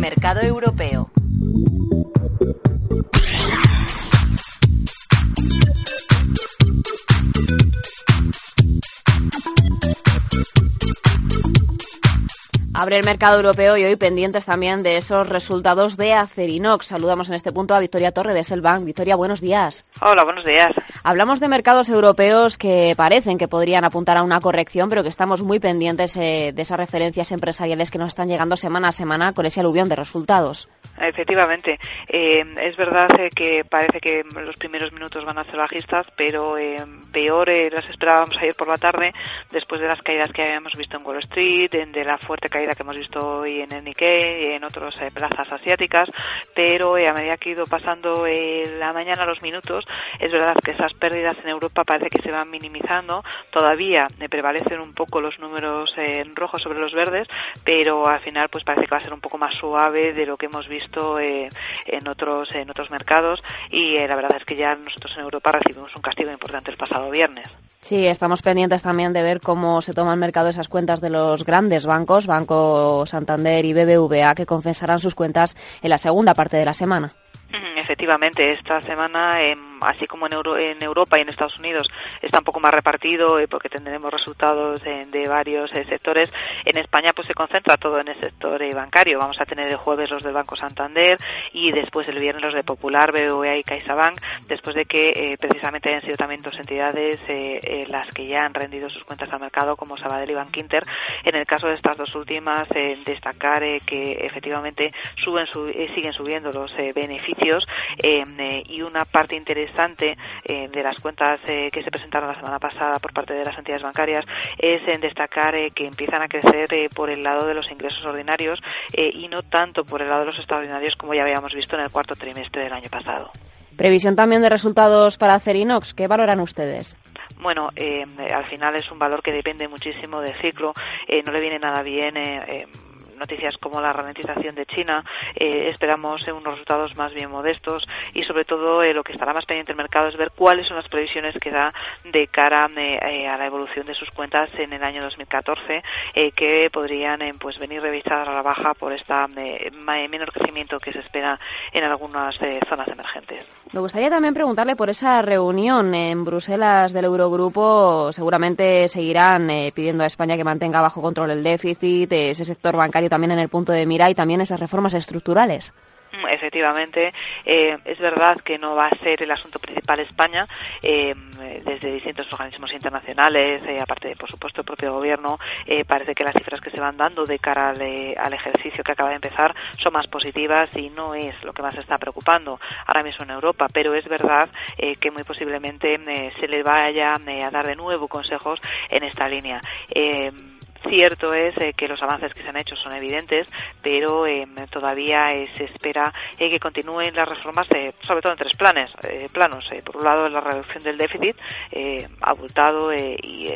mercado europeo. Abre el mercado europeo y hoy pendientes también de esos resultados de Acerinox. Saludamos en este punto a Victoria Torre de Selbank. Victoria, buenos días. Hola, buenos días. Hablamos de mercados europeos que parecen que podrían apuntar a una corrección, pero que estamos muy pendientes eh, de esas referencias empresariales que nos están llegando semana a semana con ese aluvión de resultados. Efectivamente, eh, es verdad eh, que parece que los primeros minutos van a ser bajistas, pero peor las esperábamos ayer por la tarde, después de las caídas que habíamos visto en Wall Street, de la fuerte caída que hemos visto hoy en el Nikkei y en otras eh, plazas asiáticas, pero eh, a medida que ha ido pasando eh, la mañana los minutos, es verdad que esas pérdidas en Europa parece que se van minimizando, todavía prevalecen un poco los números rojos sobre los verdes, pero al final pues parece que va a ser un poco más suave de lo que hemos visto en otros en otros mercados y la verdad es que ya nosotros en Europa recibimos un castigo importante el pasado viernes. Sí, estamos pendientes también de ver cómo se toma el mercado esas cuentas de los grandes bancos, Banco Santander y BBVA, que confesarán sus cuentas en la segunda parte de la semana. Efectivamente, esta semana así como en, Europa y en Estados Unidos está un poco más repartido eh, porque tendremos resultados de varios eh, sectores. En España pues se concentra todo en el sector eh, bancario. Vamos a tener el jueves los del Banco Santander y después el viernes los de Popular, BBVA y CaixaBank, después de que precisamente hayan sido también dos entidades las que ya han rendido sus cuentas al mercado como Sabadell y Bankinter. En el caso de estas dos últimas, destacar que efectivamente suben, siguen subiendo los beneficios y una parte interesante interesante eh, de las cuentas eh, que se presentaron la semana pasada por parte de las entidades bancarias es en destacar eh, que empiezan a crecer por el lado de los ingresos ordinarios y no tanto por el lado de los extraordinarios como ya habíamos visto en el cuarto trimestre del año pasado. Previsión también de resultados para Cerinox. ¿Qué valoran ustedes? Bueno, al final es un valor que depende muchísimo del ciclo. no le viene nada bien noticias como la ralentización de China, eh, esperamos eh, unos resultados más bien modestos y sobre todo eh, lo que estará más pendiente el mercado es ver cuáles son las previsiones que da de cara a la evolución de sus cuentas en el año 2014 que podrían pues venir revisadas a la baja por este menor crecimiento que se espera en algunas zonas emergentes. Me gustaría también preguntarle por esa reunión en Bruselas del Eurogrupo. Seguramente seguirán pidiendo a España que mantenga bajo control el déficit, ese sector bancario también en el punto de mira y también esas reformas estructurales. Mm, efectivamente, eh, es verdad que no va a ser el asunto principal España. Eh, desde distintos organismos internacionales, eh, aparte de, por supuesto, el propio gobierno, parece que las cifras que se van dando de cara al, ejercicio que acaba de empezar son más positivas y no es lo que más está preocupando ahora mismo en Europa. Pero es verdad que muy posiblemente se le vaya a dar de nuevo consejos en esta línea. Cierto es eh, que los avances que se han hecho son evidentes, pero eh, todavía eh, se espera que continúen las reformas, sobre todo en tres planes, planos. por un lado, la reducción del déficit, abultado y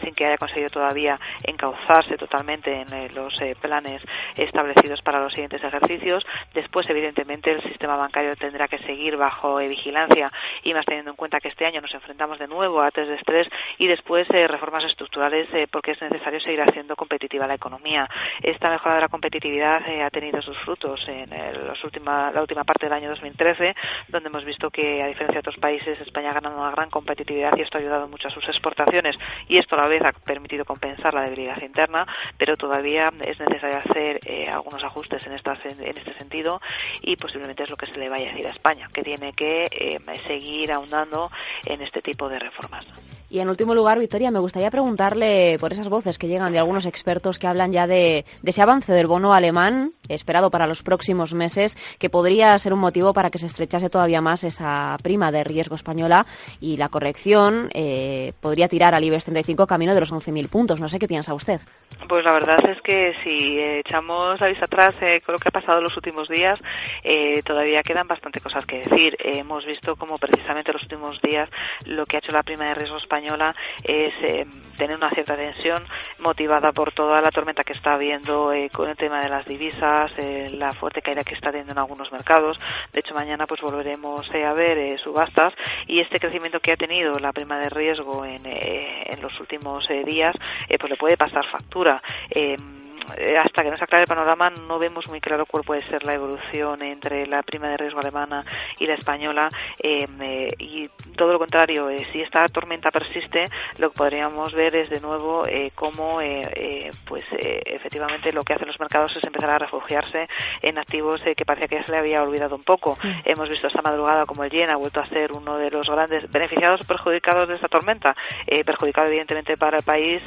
sin que haya conseguido todavía encauzarse totalmente en los planes establecidos para los siguientes ejercicios. Después, evidentemente, el sistema bancario tendrá que seguir bajo vigilancia y más teniendo en cuenta que este año nos enfrentamos de nuevo a test de estrés y después reformas estructurales porque es necesario seguir haciendo competitiva la economía. Esta mejora de la competitividad eh, ha tenido sus frutos en los última, la última parte del año 2013, donde hemos visto que, a diferencia de otros países, España ha ganado una gran competitividad y esto ha ayudado mucho a sus exportaciones y esto vez ha permitido compensar la debilidad interna, pero todavía es necesario hacer eh, algunos ajustes en, en este sentido y posiblemente es lo que se le vaya a decir a España, que tiene que eh, seguir ahondando en este tipo de reformas. Y en último lugar, Victoria, me gustaría preguntarle por esas voces que llegan de algunos expertos que hablan ya de, ese avance del bono alemán esperado para los próximos meses, que podría ser un motivo para que se estrechase todavía más esa prima de riesgo española y la corrección eh, podría tirar al IBEX 35 camino de los 11.000 puntos. No sé qué piensa usted. Pues la verdad es que si echamos la vista atrás eh, con lo que ha pasado en los últimos días, eh, todavía quedan bastante cosas que decir. hemos visto como precisamente en los últimos días lo que ha hecho la prima de riesgo española es eh, tener una cierta tensión motivada por toda la tormenta que está habiendo eh, con el tema de las divisas, eh, la fuerte caída que está teniendo en algunos mercados. De hecho, mañana pues volveremos a ver subastas y este crecimiento que ha tenido la prima de riesgo en, en los últimos días pues le puede pasar factura hasta que no se aclare el panorama no vemos muy claro cuál puede ser la evolución entre la prima de riesgo alemana y la española eh, eh, y todo lo contrario si esta tormenta persiste lo que podríamos ver es de nuevo cómo pues efectivamente lo que hacen los mercados es empezar a refugiarse en activos que parecía que se le había olvidado un poco. Hemos visto esta madrugada como el yen ha vuelto a ser uno de los grandes beneficiados o perjudicados de esta tormenta. Perjudicado evidentemente para el país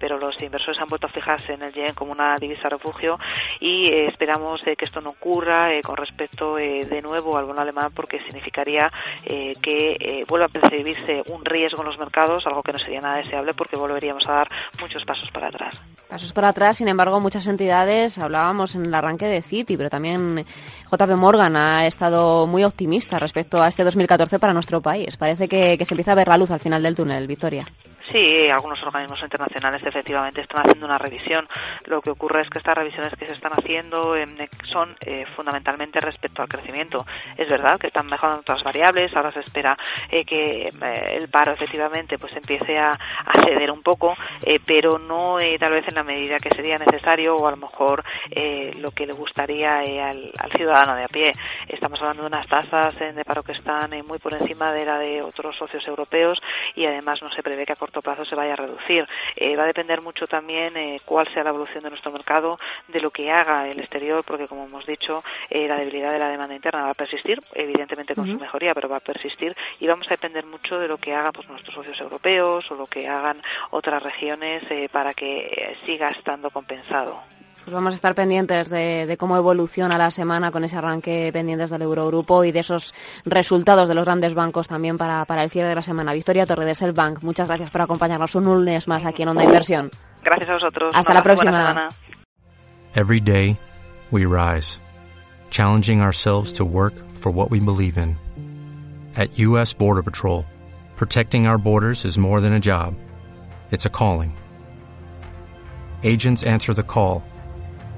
pero los inversores han vuelto a fijarse en el yen como una divisa refugio y eh, esperamos eh, que esto no ocurra eh, con respecto de nuevo al bono alemán porque significaría que vuelva a percibirse un riesgo en los mercados, algo que no sería nada deseable porque volveríamos a dar muchos pasos para atrás. Pasos para atrás, sin embargo, muchas entidades, hablábamos en el arranque de Citi, pero también JP Morgan ha estado muy optimista respecto a este 2014 para nuestro país. Parece que, que se empieza a ver la luz al final del túnel, Victoria. Sí, algunos organismos internacionales efectivamente están haciendo una revisión. Lo que ocurre es que estas revisiones que se están haciendo em, son eh, fundamentalmente respecto al crecimiento. Es verdad que están mejorando otras variables, ahora se espera eh, que eh, el paro efectivamente pues empiece a, ceder un poco, pero no tal vez en la medida que sería necesario o a lo mejor lo que le gustaría al, ciudadano de a pie. Estamos hablando de unas tasas de paro que están muy por encima de la de otros socios europeos y además no se prevé que a plazo se vaya a reducir. Eh, va a depender mucho también eh, cuál sea la evolución de nuestro mercado, de lo que haga el exterior, porque como hemos dicho, eh, la debilidad de la demanda interna va a persistir, evidentemente con su mejoría, pero va a persistir y vamos a depender mucho de lo que hagan pues, nuestros socios europeos o lo que hagan otras regiones para que siga estando compensado. Pues vamos a estar pendientes de, cómo evoluciona la semana con ese arranque pendientes del Eurogrupo y de esos resultados de los grandes bancos también para, para el cierre de la semana. Victoria Torre de Bank, muchas gracias por acompañarnos un lunes más aquí en Onda Inversión. Gracias a vosotros. Hasta la próxima. Every day we rise, challenging ourselves to work for what we believe in. At US Border Patrol, protecting our borders is more than a job. It's a calling. Agents answer the call